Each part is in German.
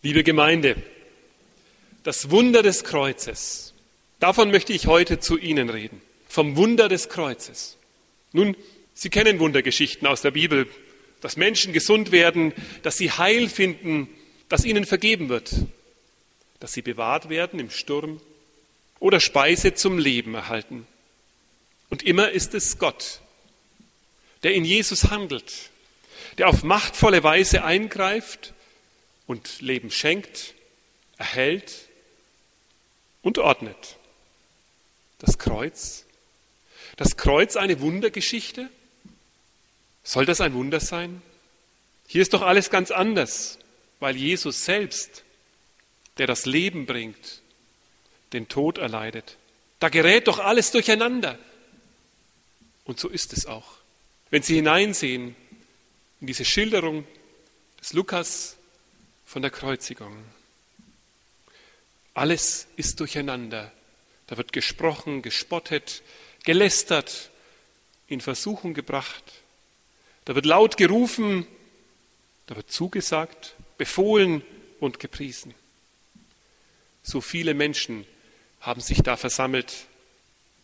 Liebe Gemeinde, das Wunder des Kreuzes, davon möchte ich heute zu Ihnen reden, vom Wunder des Kreuzes. Nun, Sie kennen Wundergeschichten aus der Bibel, dass Menschen gesund werden, dass sie Heil finden, dass ihnen vergeben wird, dass sie bewahrt werden im Sturm oder Speise zum Leben erhalten. Und immer ist es Gott, der in Jesus handelt, der auf machtvolle Weise eingreift und Leben schenkt, erhält und ordnet. Das Kreuz. Das Kreuz eine Wundergeschichte? Soll das ein Wunder sein? Hier ist doch alles ganz anders, weil Jesus selbst, der das Leben bringt, den Tod erleidet. Da gerät doch alles durcheinander. Und so ist es auch. Wenn Sie hineinsehen in diese Schilderung des Lukas von der Kreuzigung. Alles ist durcheinander. Da wird gesprochen, gespottet, gelästert, in Versuchung gebracht. Da wird laut gerufen, da wird zugesagt, befohlen und gepriesen. So viele Menschen haben sich da versammelt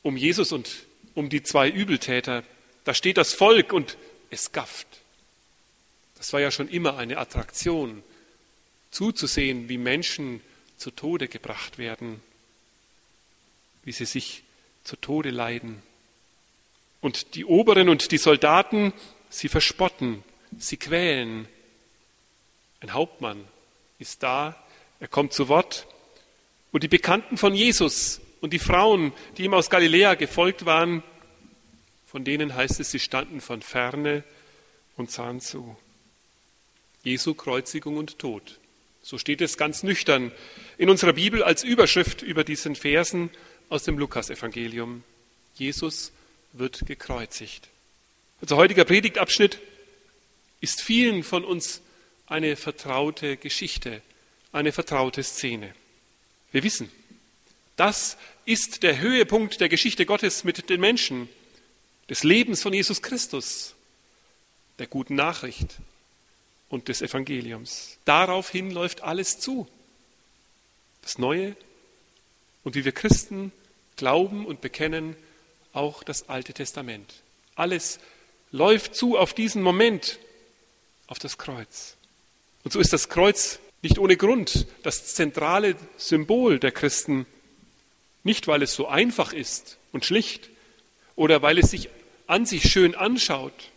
um Jesus und um die zwei Übeltäter. Da steht das Volk und es gafft. Das war ja schon immer eine Attraktion, zuzusehen, wie Menschen zu Tode gebracht werden, wie sie sich zu Tode leiden. Und die Oberen und die Soldaten, sie verspotten, sie quälen. Ein Hauptmann ist da, er kommt zu Wort. Und die Bekannten von Jesus und die Frauen, die ihm aus Galiläa gefolgt waren, von denen heißt es, sie standen von ferne und sahen zu. Jesu Kreuzigung und Tod. So steht es ganz nüchtern in unserer Bibel als Überschrift über diesen Versen aus dem Lukasevangelium. Jesus wird gekreuzigt. Unser heutiger Predigtabschnitt ist vielen von uns eine vertraute Geschichte, eine vertraute Szene. Wir wissen, das ist der Höhepunkt der Geschichte Gottes mit den Menschen, des Lebens von Jesus Christus, der guten Nachricht und des Evangeliums. Daraufhin läuft alles zu. Das Neue und wie wir Christen glauben und bekennen, auch das Alte Testament. Alles läuft zu auf diesen Moment, auf das Kreuz. Und so ist das Kreuz nicht ohne Grund das zentrale Symbol der Christen, nicht weil es so einfach ist und schlicht oder weil es sich an sich schön anschaut,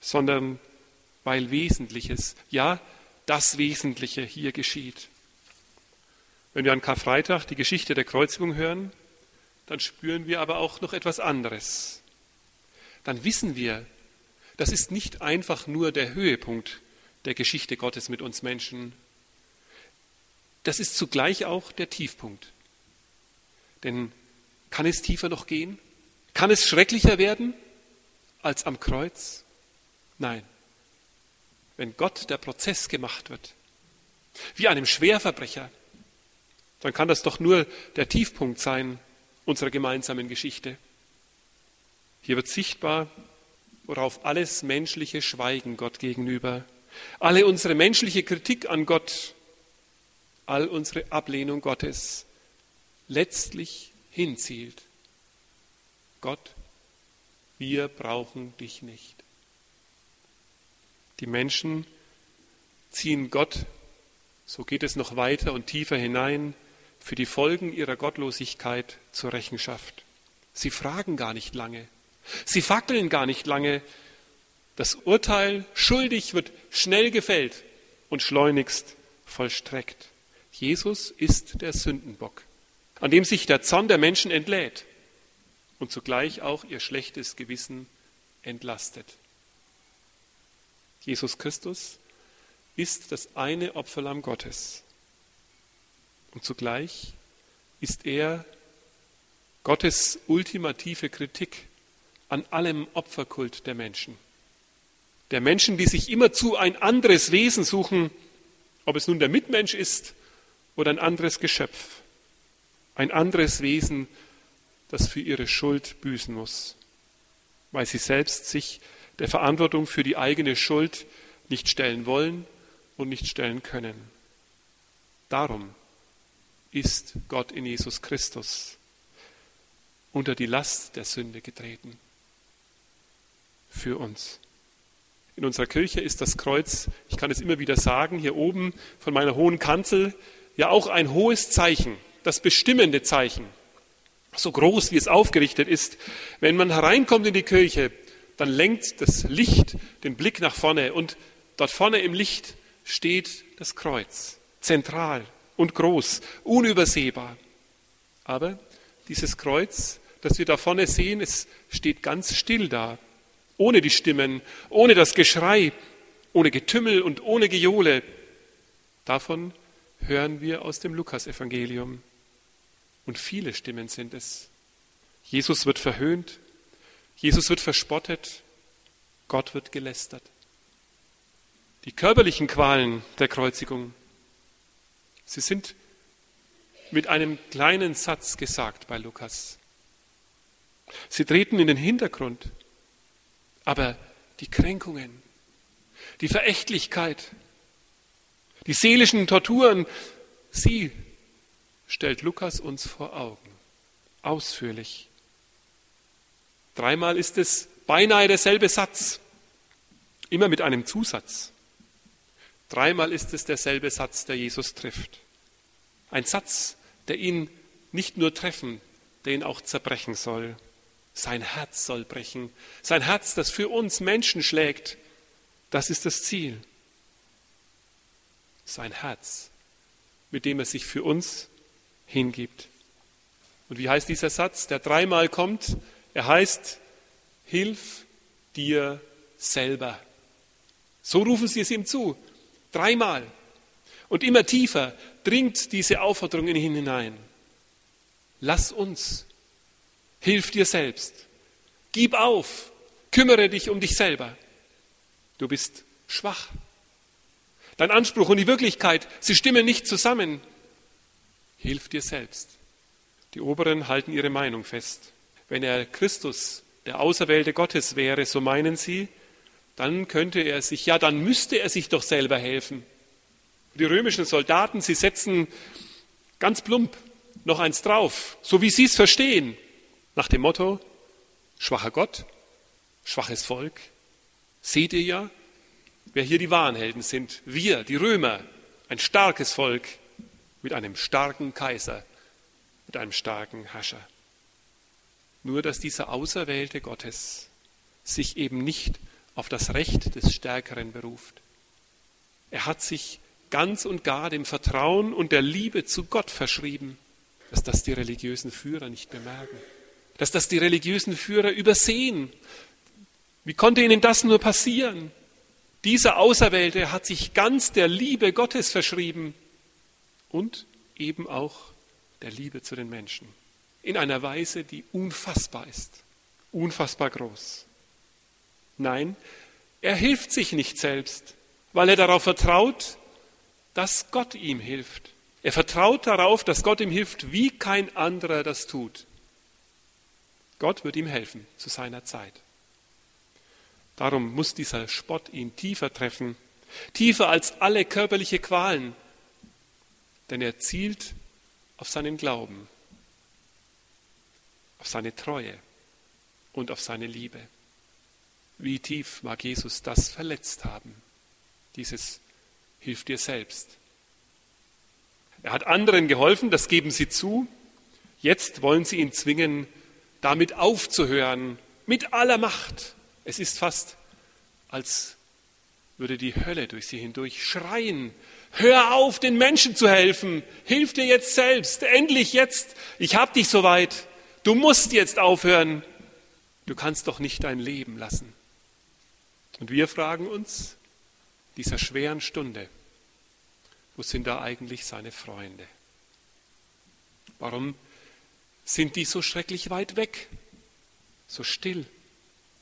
sondern weil Wesentliches, ja, das Wesentliche hier geschieht. Wenn wir an Karfreitag die Geschichte der Kreuzigung hören, dann spüren wir aber auch noch etwas anderes. Dann wissen wir, das ist nicht einfach nur der Höhepunkt der Geschichte Gottes mit uns Menschen. Das ist zugleich auch der Tiefpunkt. Denn kann es tiefer noch gehen? Kann es schrecklicher werden als am Kreuz? Nein wenn Gott der Prozess gemacht wird, wie einem Schwerverbrecher, dann kann das doch nur der Tiefpunkt sein unserer gemeinsamen Geschichte. Hier wird sichtbar, worauf alles menschliche Schweigen Gott gegenüber, alle unsere menschliche Kritik an Gott, all unsere Ablehnung Gottes letztlich hinzielt. Gott, wir brauchen dich nicht. Die Menschen ziehen Gott, so geht es noch weiter und tiefer hinein, für die Folgen ihrer Gottlosigkeit zur Rechenschaft. Sie fragen gar nicht lange. Sie fackeln gar nicht lange. Das Urteil schuldig wird schnell gefällt und schleunigst vollstreckt. Jesus ist der Sündenbock, an dem sich der Zorn der Menschen entlädt und zugleich auch ihr schlechtes Gewissen entlastet. Jesus Christus ist das eine Opferlamm Gottes. Und zugleich ist er Gottes ultimative Kritik an allem Opferkult der Menschen. Der Menschen, die sich immerzu ein anderes Wesen suchen, ob es nun der Mitmensch ist oder ein anderes Geschöpf. Ein anderes Wesen, das für ihre Schuld büßen muss, weil sie selbst sich der Verantwortung für die eigene Schuld nicht stellen wollen und nicht stellen können. Darum ist Gott in Jesus Christus unter die Last der Sünde getreten. Für uns. In unserer Kirche ist das Kreuz, ich kann es immer wieder sagen, hier oben von meiner hohen Kanzel, ja auch ein hohes Zeichen, das bestimmende Zeichen. So groß, wie es aufgerichtet ist. Wenn man hereinkommt in die Kirche, dann lenkt das Licht den Blick nach vorne und dort vorne im Licht steht das Kreuz, zentral und groß, unübersehbar. Aber dieses Kreuz, das wir da vorne sehen, es steht ganz still da, ohne die Stimmen, ohne das Geschrei, ohne Getümmel und ohne Gejohle. Davon hören wir aus dem Lukasevangelium. Und viele Stimmen sind es. Jesus wird verhöhnt, Jesus wird verspottet, Gott wird gelästert. Die körperlichen Qualen der Kreuzigung, sie sind mit einem kleinen Satz gesagt bei Lukas. Sie treten in den Hintergrund, aber die Kränkungen, die Verächtlichkeit, die seelischen Torturen, sie stellt Lukas uns vor Augen, ausführlich. Dreimal ist es beinahe derselbe Satz, immer mit einem Zusatz. Dreimal ist es derselbe Satz, der Jesus trifft. Ein Satz, der ihn nicht nur treffen, der ihn auch zerbrechen soll. Sein Herz soll brechen. Sein Herz, das für uns Menschen schlägt, das ist das Ziel. Sein Herz, mit dem er sich für uns hingibt. Und wie heißt dieser Satz, der dreimal kommt? Er heißt, hilf dir selber. So rufen sie es ihm zu. Dreimal. Und immer tiefer dringt diese Aufforderung in ihn hinein. Lass uns. Hilf dir selbst. Gib auf. Kümmere dich um dich selber. Du bist schwach. Dein Anspruch und die Wirklichkeit, sie stimmen nicht zusammen. Hilf dir selbst. Die Oberen halten ihre Meinung fest. Wenn er Christus, der Auserwählte Gottes wäre, so meinen sie, dann könnte er sich, ja, dann müsste er sich doch selber helfen. Die römischen Soldaten, sie setzen ganz plump noch eins drauf, so wie sie es verstehen, nach dem Motto, schwacher Gott, schwaches Volk. Seht ihr ja, wer hier die wahren Helden sind? Wir, die Römer, ein starkes Volk mit einem starken Kaiser, mit einem starken Herrscher. Nur dass dieser Auserwählte Gottes sich eben nicht auf das Recht des Stärkeren beruft. Er hat sich ganz und gar dem Vertrauen und der Liebe zu Gott verschrieben, dass das die religiösen Führer nicht bemerken, dass das die religiösen Führer übersehen. Wie konnte ihnen das nur passieren? Dieser Auserwählte hat sich ganz der Liebe Gottes verschrieben und eben auch der Liebe zu den Menschen. In einer Weise, die unfassbar ist, unfassbar groß. Nein, er hilft sich nicht selbst, weil er darauf vertraut, dass Gott ihm hilft. Er vertraut darauf, dass Gott ihm hilft, wie kein anderer das tut. Gott wird ihm helfen zu seiner Zeit. Darum muss dieser Spott ihn tiefer treffen, tiefer als alle körperliche Qualen, denn er zielt auf seinen Glauben, auf seine Treue und auf seine Liebe. Wie tief mag Jesus das verletzt haben? Dieses Hilf dir selbst. Er hat anderen geholfen, das geben sie zu. Jetzt wollen sie ihn zwingen, damit aufzuhören, mit aller Macht. Es ist fast, als würde die Hölle durch sie hindurch schreien. Hör auf, den Menschen zu helfen. Hilf dir jetzt selbst. Endlich jetzt. Ich hab dich soweit. Du musst jetzt aufhören. Du kannst doch nicht dein Leben lassen. Und wir fragen uns, dieser schweren Stunde, wo sind da eigentlich seine Freunde? Warum sind die so schrecklich weit weg, so still?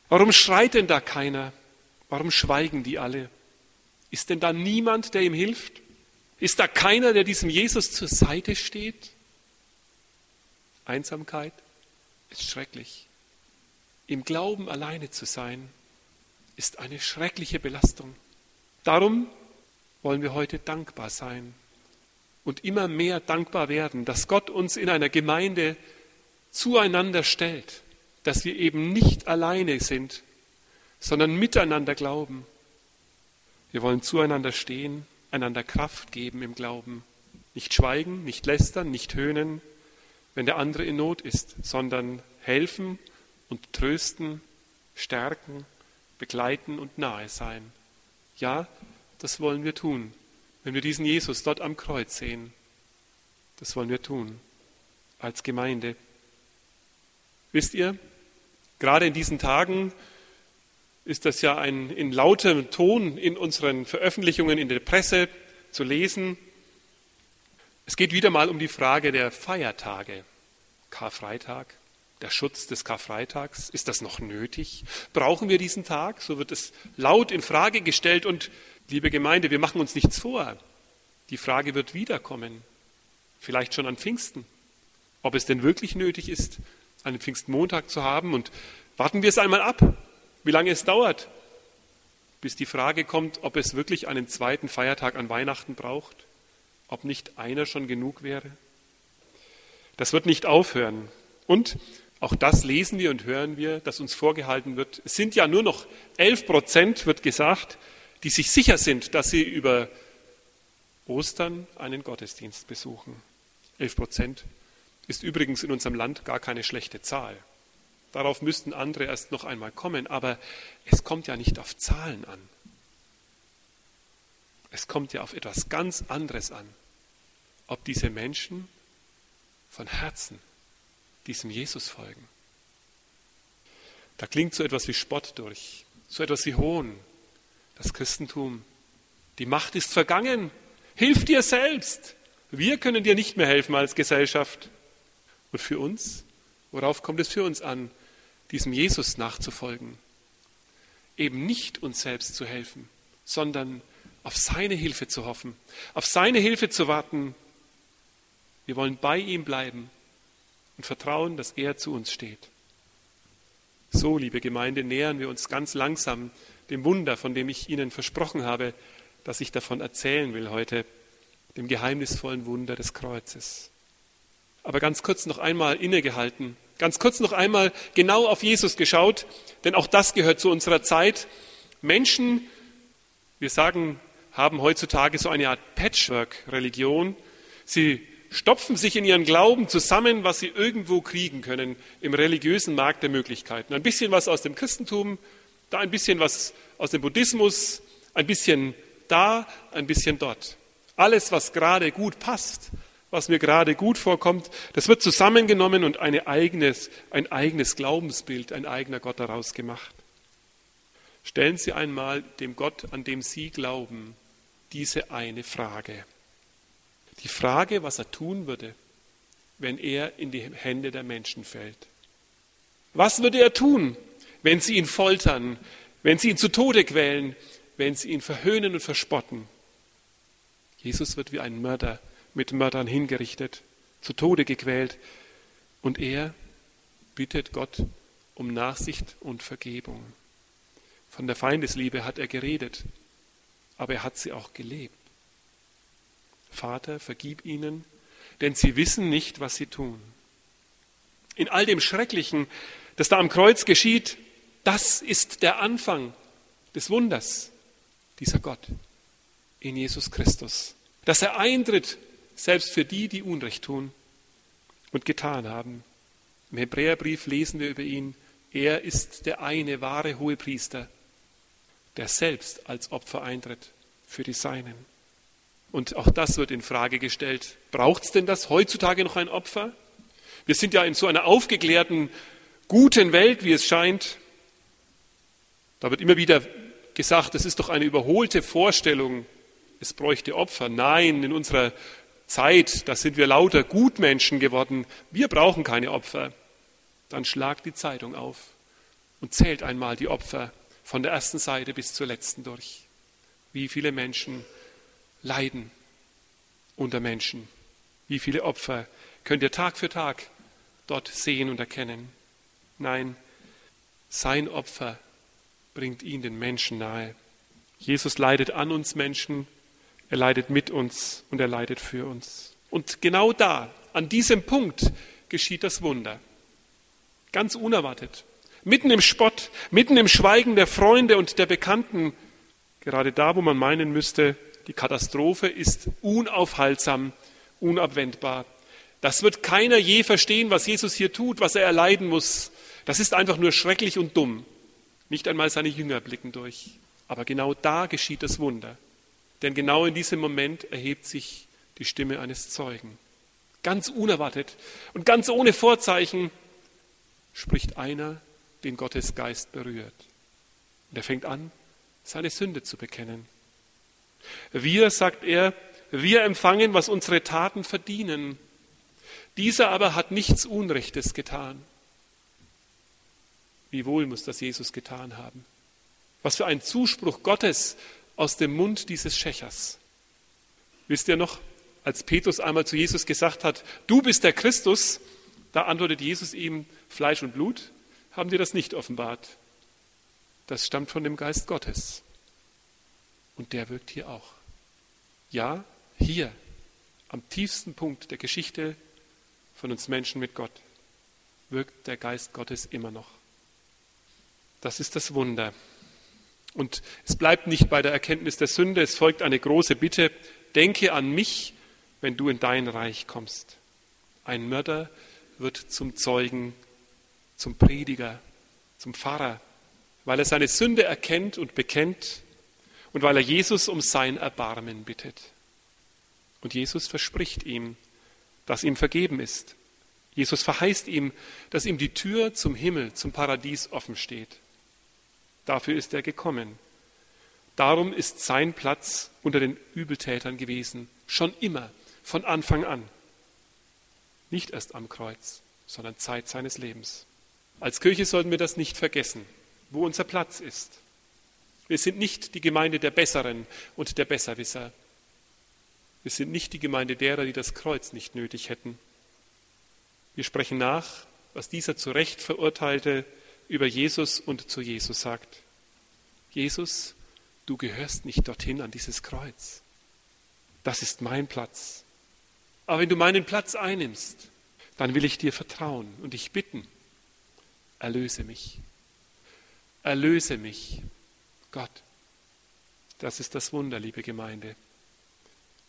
Warum schreit denn da keiner? Warum schweigen die alle? Ist denn da niemand, der ihm hilft? Ist da keiner, der diesem Jesus zur Seite steht? Einsamkeit ist schrecklich. Im Glauben alleine zu sein, ist eine schreckliche Belastung. Darum wollen wir heute dankbar sein und immer mehr dankbar werden, dass Gott uns in einer Gemeinde zueinander stellt, dass wir eben nicht alleine sind, sondern miteinander glauben. Wir wollen zueinander stehen, einander Kraft geben im Glauben, nicht schweigen, nicht lästern, nicht höhnen, wenn der andere in Not ist, sondern helfen und trösten, stärken, begleiten und nahe sein. Ja, das wollen wir tun, wenn wir diesen Jesus dort am Kreuz sehen. Das wollen wir tun als Gemeinde. Wisst ihr, gerade in diesen Tagen ist das ja ein in lautem Ton in unseren Veröffentlichungen in der Presse zu lesen. Es geht wieder mal um die Frage der Feiertage. Karfreitag, der Schutz des Karfreitags, ist das noch nötig? Brauchen wir diesen Tag? So wird es laut in Frage gestellt und liebe Gemeinde, wir machen uns nichts vor. Die Frage wird wiederkommen. Vielleicht schon an Pfingsten. Ob es denn wirklich nötig ist, einen Pfingstmontag zu haben und warten wir es einmal ab, wie lange es dauert, bis die Frage kommt, ob es wirklich einen zweiten Feiertag an Weihnachten braucht, ob nicht einer schon genug wäre. Das wird nicht aufhören. Und auch das lesen wir und hören wir, dass uns vorgehalten wird. Es sind ja nur noch elf Prozent, wird gesagt, die sich sicher sind, dass sie über Ostern einen Gottesdienst besuchen. Elf Prozent ist übrigens in unserem Land gar keine schlechte Zahl. Darauf müssten andere erst noch einmal kommen, aber es kommt ja nicht auf Zahlen an. Es kommt ja auf etwas ganz anderes an, ob diese Menschen von Herzen diesem Jesus folgen. Da klingt so etwas wie Spott durch, so etwas wie Hohn. Das Christentum, die Macht ist vergangen. Hilf dir selbst. Wir können dir nicht mehr helfen als Gesellschaft. Und für uns, worauf kommt es für uns an? diesem Jesus nachzufolgen. Eben nicht uns selbst zu helfen, sondern auf seine Hilfe zu hoffen, auf seine Hilfe zu warten. Wir wollen bei ihm bleiben und vertrauen, dass er zu uns steht. So, liebe Gemeinde, nähern wir uns ganz langsam dem Wunder, von dem ich Ihnen versprochen habe, dass ich davon erzählen will heute, dem geheimnisvollen Wunder des Kreuzes. Aber ganz kurz noch einmal innegehalten Ganz kurz noch einmal genau auf Jesus geschaut, denn auch das gehört zu unserer Zeit. Menschen, wir sagen, haben heutzutage so eine Art Patchwork-Religion. Sie stopfen sich in ihren Glauben zusammen, was sie irgendwo kriegen können im religiösen Markt der Möglichkeiten. Ein bisschen was aus dem Christentum, da ein bisschen was aus dem Buddhismus, ein bisschen da, ein bisschen dort. Alles, was gerade gut passt, was mir gerade gut vorkommt, das wird zusammengenommen und eine eigenes, ein eigenes Glaubensbild, ein eigener Gott daraus gemacht. Stellen Sie einmal dem Gott, an dem Sie glauben, diese eine Frage. Die Frage, was er tun würde, wenn er in die Hände der Menschen fällt. Was würde er tun, wenn sie ihn foltern, wenn sie ihn zu Tode quälen, wenn sie ihn verhöhnen und verspotten? Jesus wird wie ein Mörder mit Mördern hingerichtet, zu Tode gequält. Und er bittet Gott um Nachsicht und Vergebung. Von der Feindesliebe hat er geredet, aber er hat sie auch gelebt. Vater, vergib ihnen, denn sie wissen nicht, was sie tun. In all dem Schrecklichen, das da am Kreuz geschieht, das ist der Anfang des Wunders, dieser Gott in Jesus Christus, dass er eintritt selbst für die, die Unrecht tun und getan haben. Im Hebräerbrief lesen wir über ihn, er ist der eine wahre Hohepriester, der selbst als Opfer eintritt für die Seinen. Und auch das wird in Frage gestellt. Braucht es denn das heutzutage noch ein Opfer? Wir sind ja in so einer aufgeklärten, guten Welt, wie es scheint. Da wird immer wieder gesagt, das ist doch eine überholte Vorstellung, es bräuchte Opfer. Nein, in unserer Zeit, da sind wir lauter Gutmenschen geworden, wir brauchen keine Opfer, dann schlagt die Zeitung auf und zählt einmal die Opfer von der ersten Seite bis zur letzten durch. Wie viele Menschen leiden unter Menschen. Wie viele Opfer könnt ihr Tag für Tag dort sehen und erkennen. Nein, sein Opfer bringt ihn den Menschen nahe. Jesus leidet an uns Menschen, Er leidet mit uns und er leidet für uns. Und genau da, an diesem Punkt, geschieht das Wunder. Ganz unerwartet. Mitten im Spott, mitten im Schweigen der Freunde und der Bekannten, gerade da, wo man meinen müsste, die Katastrophe ist unaufhaltsam, unabwendbar. Das wird keiner je verstehen, was Jesus hier tut, was er erleiden muss. Das ist einfach nur schrecklich und dumm. Nicht einmal seine Jünger blicken durch. Aber genau da geschieht das Wunder. Denn genau in diesem Moment erhebt sich die Stimme eines Zeugen. Ganz unerwartet und ganz ohne Vorzeichen spricht einer, den Gottes Geist berührt. Und er fängt an, seine Sünde zu bekennen. Wir, sagt er, wir empfangen, was unsere Taten verdienen. Dieser aber hat nichts Unrechtes getan. Wie wohl muss das Jesus getan haben? Was für ein Zuspruch Gottes aus dem Mund dieses Schächers. Wisst ihr noch, als Petrus einmal zu Jesus gesagt hat, du bist der Christus, da antwortet Jesus ihm, Fleisch und Blut haben dir das nicht offenbart. Das stammt von dem Geist Gottes. Und der wirkt hier auch. Ja, hier, am tiefsten Punkt der Geschichte von uns Menschen mit Gott, wirkt der Geist Gottes immer noch. Das ist das Wunder. Und es bleibt nicht bei der Erkenntnis der Sünde, es folgt eine große Bitte, denke an mich, wenn du in dein Reich kommst. Ein Mörder wird zum Zeugen, zum Prediger, zum Pfarrer, weil er seine Sünde erkennt und bekennt und weil er Jesus um sein Erbarmen bittet. Und Jesus verspricht ihm, dass ihm vergeben ist. Jesus verheißt ihm, dass ihm die Tür zum Himmel, zum Paradies offen steht. Dafür ist er gekommen. Darum ist sein Platz unter den Übeltätern gewesen, schon immer, von Anfang an. Nicht erst am Kreuz, sondern Zeit seines Lebens. Als Kirche sollten wir das nicht vergessen, wo unser Platz ist. Wir sind nicht die Gemeinde der Besseren und der Besserwisser. Wir sind nicht die Gemeinde derer, die das Kreuz nicht nötig hätten. Wir sprechen nach, was dieser zu Recht verurteilte über Jesus und zu Jesus sagt. Jesus, du gehörst nicht dorthin an dieses Kreuz. Das ist mein Platz. Aber wenn du meinen Platz einnimmst, dann will ich dir vertrauen und dich bitten, erlöse mich. Erlöse mich Gott. Das ist das Wunder, liebe Gemeinde.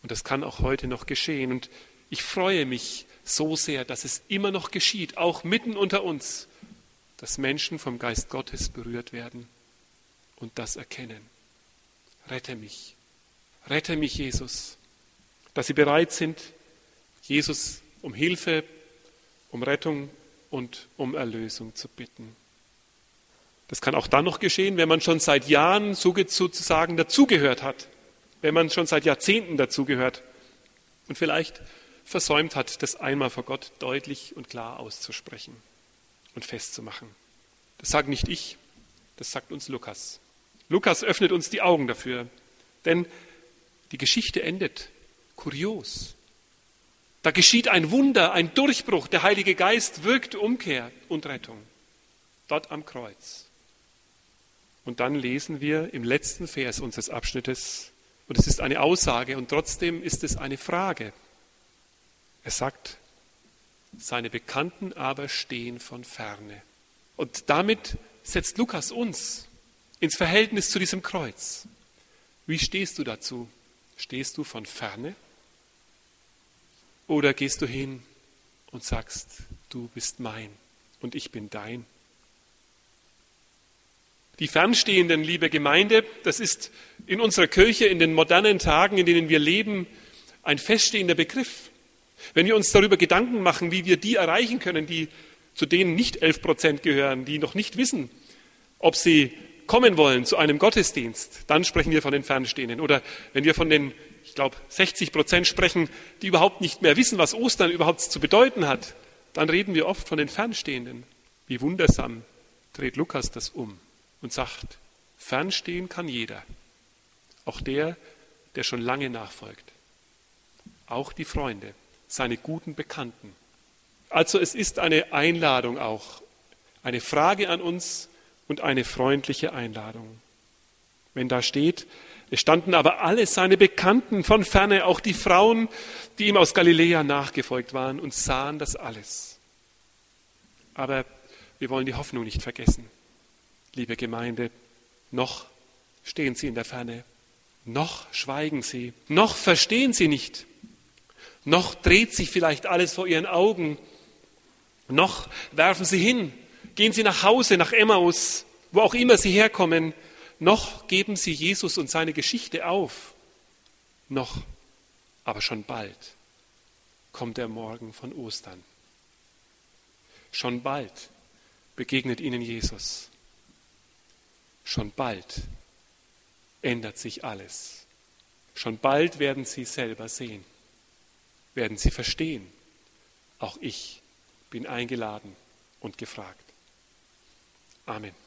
Und das kann auch heute noch geschehen. Und ich freue mich so sehr, dass es immer noch geschieht, auch mitten unter uns, dass Menschen vom Geist Gottes berührt werden und das erkennen. Rette mich. Rette mich, Jesus. Dass sie bereit sind, Jesus um Hilfe, um Rettung und um Erlösung zu bitten. Das kann auch dann noch geschehen, wenn man schon seit Jahren sozusagen dazugehört hat, wenn man schon seit Jahrzehnten dazugehört und vielleicht versäumt hat, das einmal vor Gott deutlich und klar auszusprechen und festzumachen. Das sage nicht ich, das sagt uns Lukas. Lukas öffnet uns die Augen dafür, denn die Geschichte endet kurios. Da geschieht ein Wunder, ein Durchbruch. Der Heilige Geist wirkt Umkehr und Rettung. Dort am Kreuz. Und dann lesen wir im letzten Vers unseres Abschnittes, und es ist eine Aussage und trotzdem ist es eine Frage. Er sagt, seine Bekannten aber stehen von ferne. Und damit setzt Lukas uns ins Verhältnis zu diesem Kreuz. Wie stehst du dazu? Stehst du von ferne? Oder gehst du hin und sagst, du bist mein und ich bin dein? Die Fernstehenden, liebe Gemeinde, das ist in unserer Kirche in den modernen Tagen, in denen wir leben, ein feststehender Begriff. Wenn wir uns darüber Gedanken machen, wie wir die erreichen können, die zu denen nicht elf Prozent gehören, die noch nicht wissen, ob sie kommen wollen zu einem Gottesdienst, dann sprechen wir von den Fernstehenden. Oder wenn wir von den, ich glaube, 60 Prozent sprechen, die überhaupt nicht mehr wissen, was Ostern überhaupt zu bedeuten hat, dann reden wir oft von den Fernstehenden. Wie wundersam dreht Lukas das um und sagt, fernstehen kann jeder, auch der, der schon lange nachfolgt, auch die Freunde, seine guten Bekannten. Also es ist eine Einladung auch, eine Frage an uns und eine freundliche Einladung. Wenn da steht, Es standen aber alle seine Bekannten von ferne, auch die Frauen, die ihm aus Galiläa nachgefolgt waren und sahen das alles. Aber wir wollen die Hoffnung nicht vergessen. Liebe Gemeinde, noch stehen sie in der Ferne, noch schweigen sie, noch verstehen sie nicht, noch dreht sich vielleicht alles vor ihren Augen, noch werfen sie hin, gehen sie nach Hause, nach Emmaus, wo auch immer sie herkommen, noch geben sie Jesus und seine Geschichte auf. Noch, aber schon bald kommt der Morgen von Ostern. Schon bald begegnet ihnen Jesus. Schon bald ändert sich alles. Schon bald werden sie selber sehen, werden sie verstehen. Auch ich bin eingeladen und gefragt. Amen.